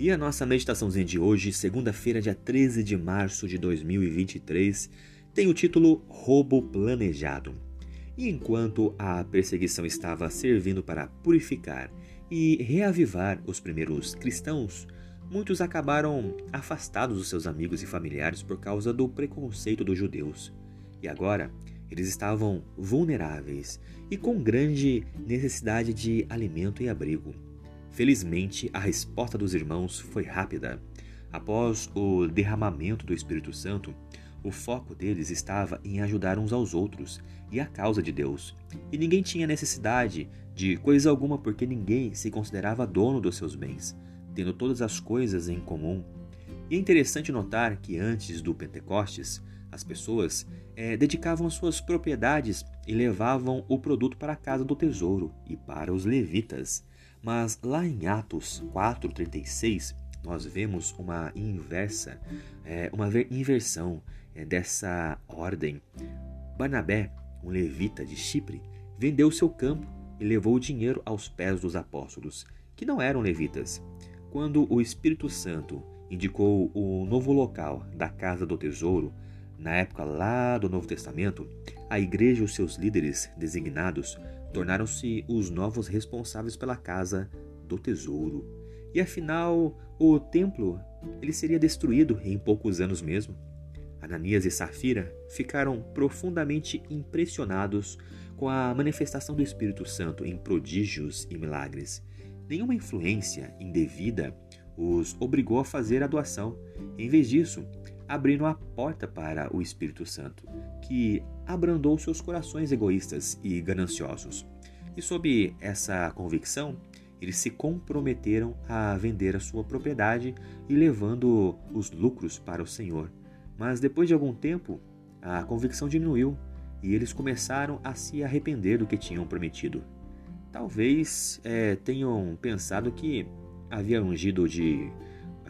E a nossa meditaçãozinha de hoje, segunda-feira, dia 13 de março de 2023, tem o título Roubo Planejado. E enquanto a perseguição estava servindo para purificar e reavivar os primeiros cristãos, muitos acabaram afastados dos seus amigos e familiares por causa do preconceito dos judeus. E agora, eles estavam vulneráveis e com grande necessidade de alimento e abrigo. Felizmente, a resposta dos irmãos foi rápida. Após o derramamento do Espírito Santo, o foco deles estava em ajudar uns aos outros e a causa de Deus. E ninguém tinha necessidade de coisa alguma porque ninguém se considerava dono dos seus bens, tendo todas as coisas em comum. E é interessante notar que antes do Pentecostes, as pessoas é, dedicavam as suas propriedades e levavam o produto para a casa do tesouro e para os levitas. Mas lá em Atos 4:36 nós vemos uma inversa, é, uma inversão é, dessa ordem. Barnabé, um levita de Chipre, vendeu seu campo e levou o dinheiro aos pés dos apóstolos, que não eram levitas. Quando o Espírito Santo indicou o novo local da casa do tesouro, na época lá do Novo Testamento, a igreja e os seus líderes designados tornaram-se os novos responsáveis pela casa do tesouro. E afinal, o templo ele seria destruído em poucos anos mesmo. Ananias e Safira ficaram profundamente impressionados com a manifestação do Espírito Santo em prodígios e milagres. Nenhuma influência indevida os obrigou a fazer a doação. Em vez disso, abriram a porta para o Espírito Santo, que abrandou seus corações egoístas e gananciosos. E sob essa convicção, eles se comprometeram a vender a sua propriedade e levando os lucros para o Senhor. Mas depois de algum tempo, a convicção diminuiu e eles começaram a se arrepender do que tinham prometido. Talvez é, tenham pensado que havia ungido de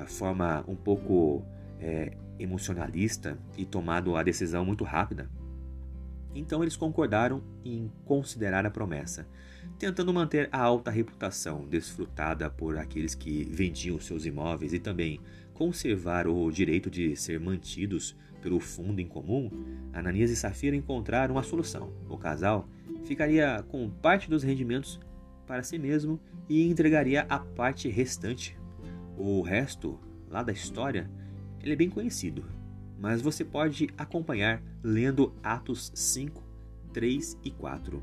forma um pouco é, emocionalista e tomado a decisão muito rápida. Então eles concordaram em considerar a promessa, tentando manter a alta reputação desfrutada por aqueles que vendiam seus imóveis e também conservar o direito de ser mantidos pelo fundo em comum. Ananias e Safira encontraram a solução. O casal ficaria com parte dos rendimentos para si mesmo e entregaria a parte restante. O resto, lá da história, ele é bem conhecido, mas você pode acompanhar lendo Atos 5, 3 e 4.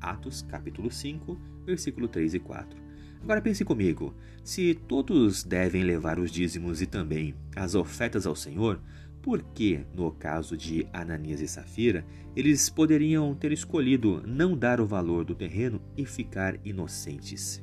Atos capítulo 5, versículo 3 e 4. Agora pense comigo: se todos devem levar os dízimos e também as ofertas ao Senhor, por que, no caso de Ananias e Safira, eles poderiam ter escolhido não dar o valor do terreno e ficar inocentes?